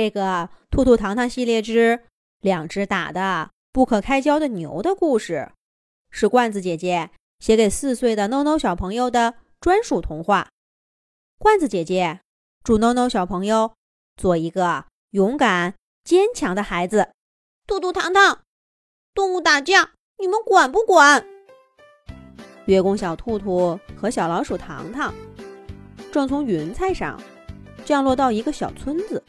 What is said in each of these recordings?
这个兔兔糖糖系列之两只打的不可开交的牛的故事，是罐子姐姐写给四岁的 NONO 小朋友的专属童话。罐子姐姐祝 NONO 小朋友做一个勇敢坚强的孩子。兔兔糖糖，动物打架你们管不管？月宫小兔兔和小老鼠糖糖正从云彩上降落到一个小村子。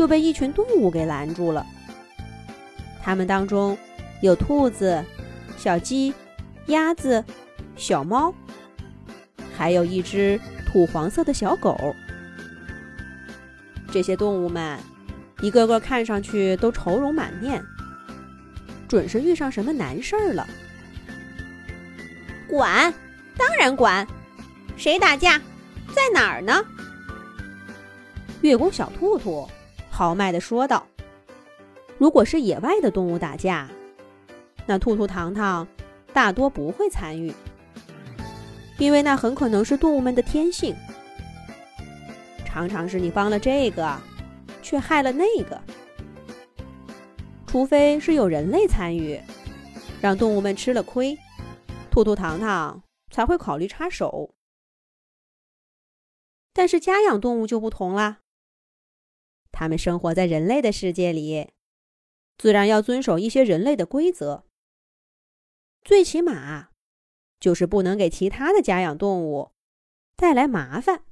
就被一群动物给拦住了。它们当中有兔子、小鸡、鸭子、小猫，还有一只土黄色的小狗。这些动物们一个个看上去都愁容满面，准是遇上什么难事儿了。管，当然管。谁打架，在哪儿呢？月宫小兔兔。豪迈地说道：“如果是野外的动物打架，那兔兔糖糖大多不会参与，因为那很可能是动物们的天性。常常是你帮了这个，却害了那个。除非是有人类参与，让动物们吃了亏，兔兔糖糖才会考虑插手。但是家养动物就不同啦。”他们生活在人类的世界里，自然要遵守一些人类的规则。最起码，就是不能给其他的家养动物带来麻烦。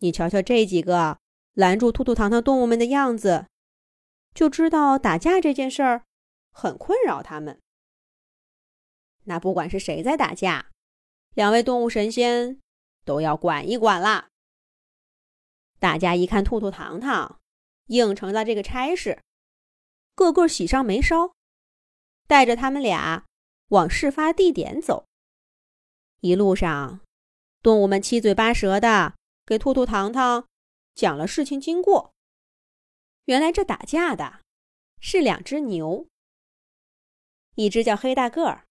你瞧瞧这几个拦住兔兔糖糖动物们的样子，就知道打架这件事儿很困扰他们。那不管是谁在打架，两位动物神仙都要管一管啦。大家一看兔兔糖糖应承了这个差事，个个喜上眉梢，带着他们俩往事发地点走。一路上，动物们七嘴八舌的给兔兔糖糖讲了事情经过。原来这打架的是两只牛，一只叫黑大个儿，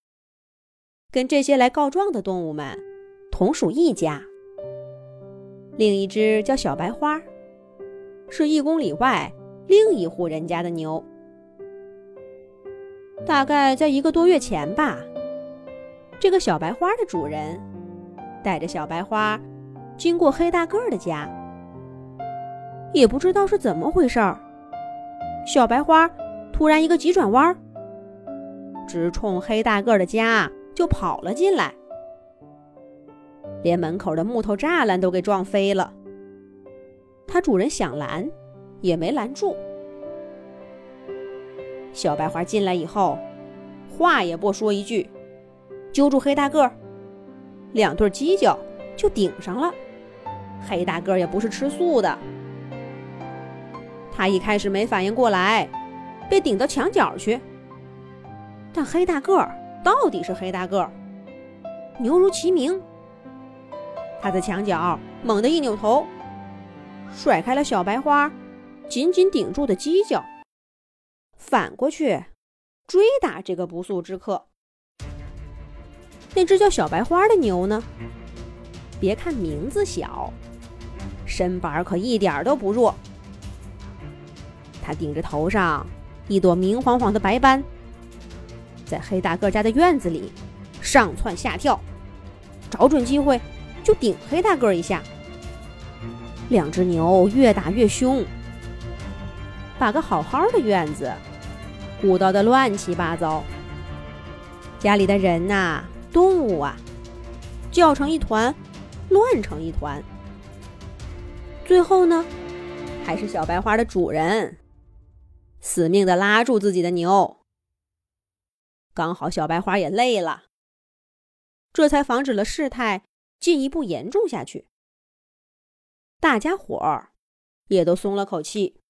跟这些来告状的动物们同属一家。另一只叫小白花，是一公里外另一户人家的牛。大概在一个多月前吧，这个小白花的主人带着小白花经过黑大个儿的家，也不知道是怎么回事儿，小白花突然一个急转弯，直冲黑大个儿的家就跑了进来。连门口的木头栅栏都给撞飞了。它主人想拦，也没拦住。小白花进来以后，话也不说一句，揪住黑大个儿，两对犄角就顶上了。黑大个儿也不是吃素的，他一开始没反应过来，被顶到墙角去。但黑大个儿到底是黑大个儿，牛如其名。他在墙角猛地一扭头，甩开了小白花紧紧顶住的犄角，反过去追打这个不速之客。那只叫小白花的牛呢？别看名字小，身板可一点都不弱。它顶着头上一朵明晃晃的白斑，在黑大个家的院子里上蹿下跳，找准机会。就顶黑大个一下，两只牛越打越凶，把个好好的院子鼓捣的乱七八糟。家里的人呐，动物啊，叫成一团，乱成一团。最后呢，还是小白花的主人死命的拉住自己的牛，刚好小白花也累了，这才防止了事态。进一步严重下去，大家伙儿也都松了口气。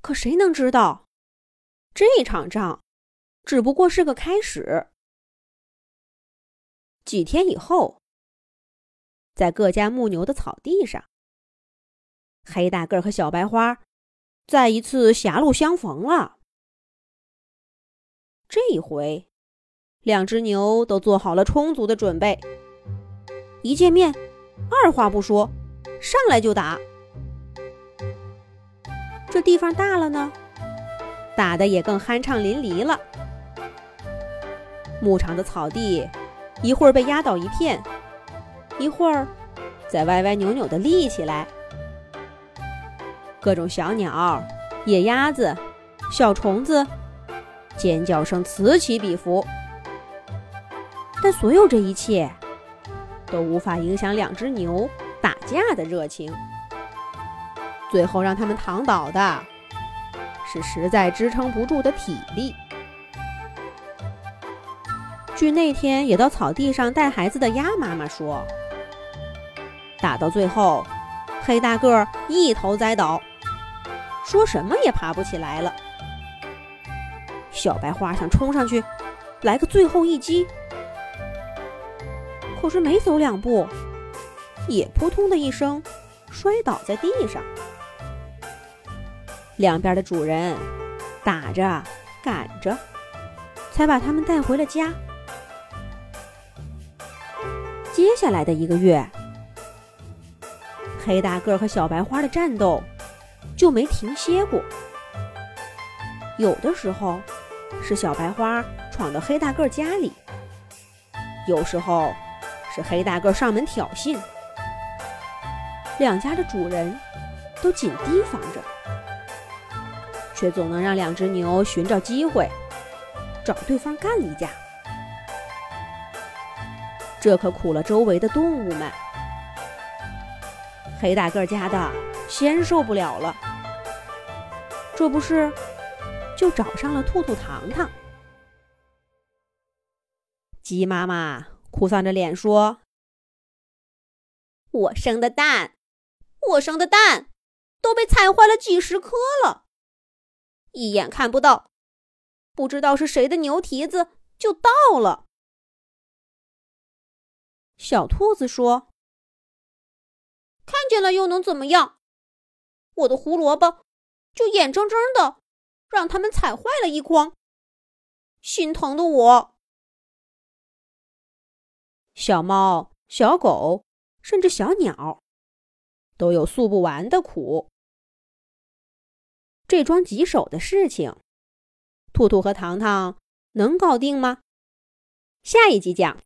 可谁能知道，这场仗只不过是个开始。几天以后，在各家牧牛的草地上，黑大个和小白花再一次狭路相逢了。这一回。两只牛都做好了充足的准备，一见面，二话不说，上来就打。这地方大了呢，打的也更酣畅淋漓了。牧场的草地一会儿被压倒一片，一会儿再歪歪扭扭的立起来。各种小鸟、野鸭子、小虫子，尖叫声此起彼伏。但所有这一切都无法影响两只牛打架的热情。最后让他们躺倒的，是实在支撑不住的体力。据那天也到草地上带孩子的鸭妈妈说，打到最后，黑大个一头栽倒。说什么也爬不起来了。小白花想冲上去，来个最后一击，可是没走两步，也扑通的一声摔倒在地上。两边的主人打着赶着，才把他们带回了家。接下来的一个月，黑大个和小白花的战斗。就没停歇过。有的时候是小白花闯到黑大个家里，有时候是黑大个上门挑衅。两家的主人都紧提防着，却总能让两只牛寻找机会找对方干一架。这可苦了周围的动物们。黑大个家的先受不了了。这不是，就找上了兔兔糖糖。鸡妈妈哭丧着脸说：“我生的蛋，我生的蛋，都被踩坏了几十颗了，一眼看不到，不知道是谁的牛蹄子就到了。”小兔子说：“看见了又能怎么样？我的胡萝卜。”就眼睁睁的让他们踩坏了一筐，心疼的我。小猫、小狗，甚至小鸟，都有诉不完的苦。这桩棘手的事情，兔兔和糖糖能搞定吗？下一集讲。